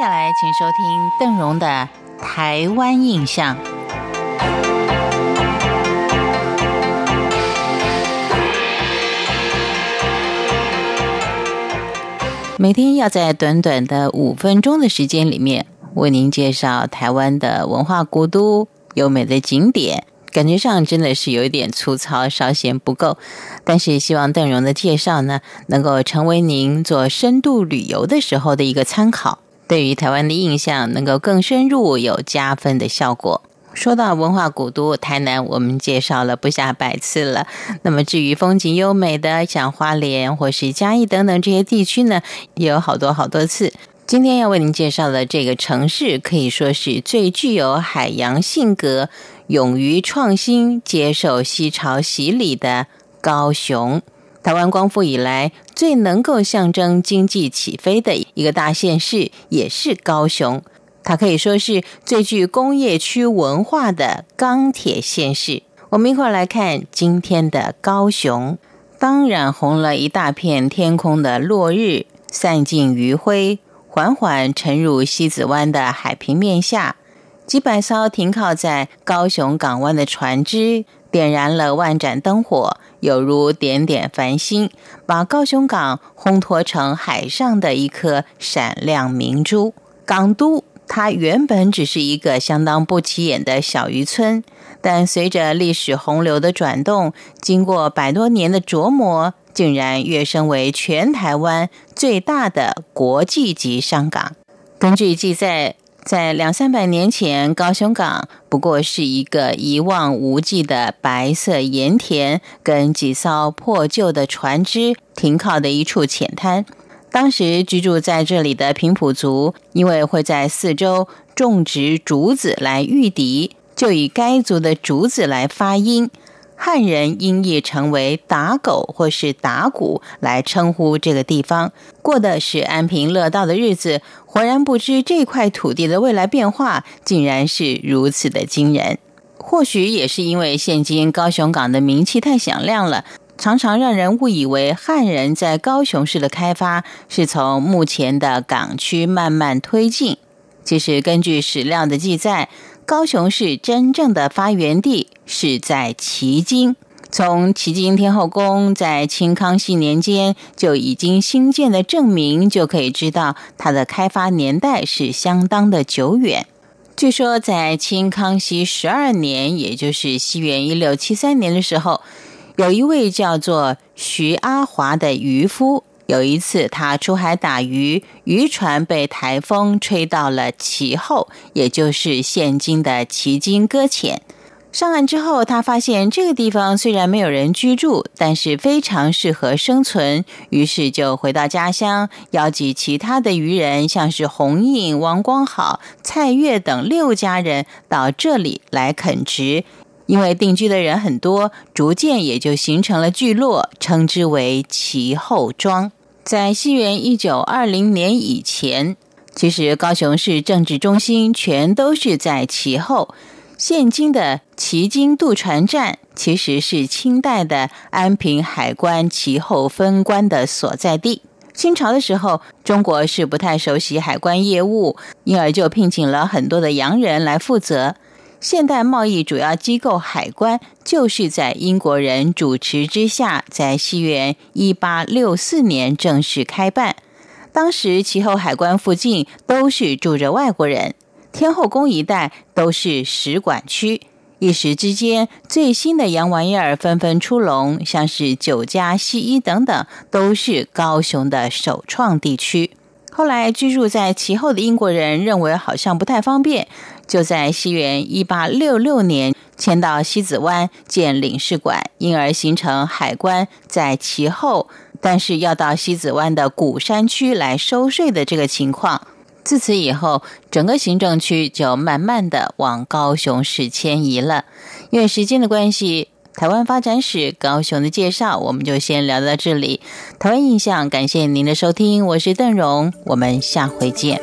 接下来，请收听邓荣的《台湾印象》。每天要在短短的五分钟的时间里面，为您介绍台湾的文化古都、优美的景点。感觉上真的是有一点粗糙，稍嫌不够。但是希望邓荣的介绍呢，能够成为您做深度旅游的时候的一个参考，对于台湾的印象能够更深入，有加分的效果。说到文化古都台南，我们介绍了不下百次了。那么至于风景优美的像花莲或是嘉义等等这些地区呢，也有好多好多次。今天要为您介绍的这个城市，可以说是最具有海洋性格、勇于创新、接受西潮洗礼的高雄。台湾光复以来最能够象征经济起飞的一个大县市，也是高雄。它可以说是最具工业区文化的钢铁县市。我们一块来看今天的高雄。当染红了一大片天空的落日，散尽余晖。缓缓沉入西子湾的海平面下，几百艘停靠在高雄港湾的船只点燃了万盏灯火，犹如点点繁星，把高雄港烘托成海上的一颗闪亮明珠。港都它原本只是一个相当不起眼的小渔村，但随着历史洪流的转动，经过百多年的琢磨。竟然跃升为全台湾最大的国际级商港。根据记载，在两三百年前，高雄港不过是一个一望无际的白色盐田，跟几艘破旧的船只停靠的一处浅滩。当时居住在这里的平埔族，因为会在四周种植竹子来御敌，就以该族的竹子来发音。汉人音译成为打狗或是打鼓来称呼这个地方，过的是安贫乐道的日子，浑然不知这块土地的未来变化竟然是如此的惊人。或许也是因为现今高雄港的名气太响亮了，常常让人误以为汉人在高雄市的开发是从目前的港区慢慢推进。其实根据史料的记载。高雄市真正的发源地是在旗津，从旗津天后宫在清康熙年间就已经兴建的证明，就可以知道它的开发年代是相当的久远。据说在清康熙十二年，也就是西元一六七三年的时候，有一位叫做徐阿华的渔夫。有一次，他出海打鱼，渔船被台风吹到了旗后，也就是现今的旗津搁浅。上岸之后，他发现这个地方虽然没有人居住，但是非常适合生存，于是就回到家乡，邀集其他的渔人，像是洪印、王光好、蔡月等六家人到这里来垦殖。因为定居的人很多，逐渐也就形成了聚落，称之为旗后庄。在西元一九二零年以前，其实高雄市政治中心全都是在其后。现今的旗津渡船站其实是清代的安平海关其后分关的所在地。清朝的时候，中国是不太熟悉海关业务，因而就聘请了很多的洋人来负责。现代贸易主要机构海关就是在英国人主持之下，在西元一八六四年正式开办。当时其后海关附近都是住着外国人，天后宫一带都是使馆区。一时之间，最新的洋玩意儿纷纷出笼，像是酒家、西医等等，都是高雄的首创地区。后来居住在其后的英国人认为好像不太方便。就在西元一八六六年迁到西子湾建领事馆，因而形成海关在其后，但是要到西子湾的古山区来收税的这个情况。自此以后，整个行政区就慢慢的往高雄市迁移了。因为时间的关系，台湾发展史高雄的介绍我们就先聊到这里。台湾印象，感谢您的收听，我是邓荣，我们下回见。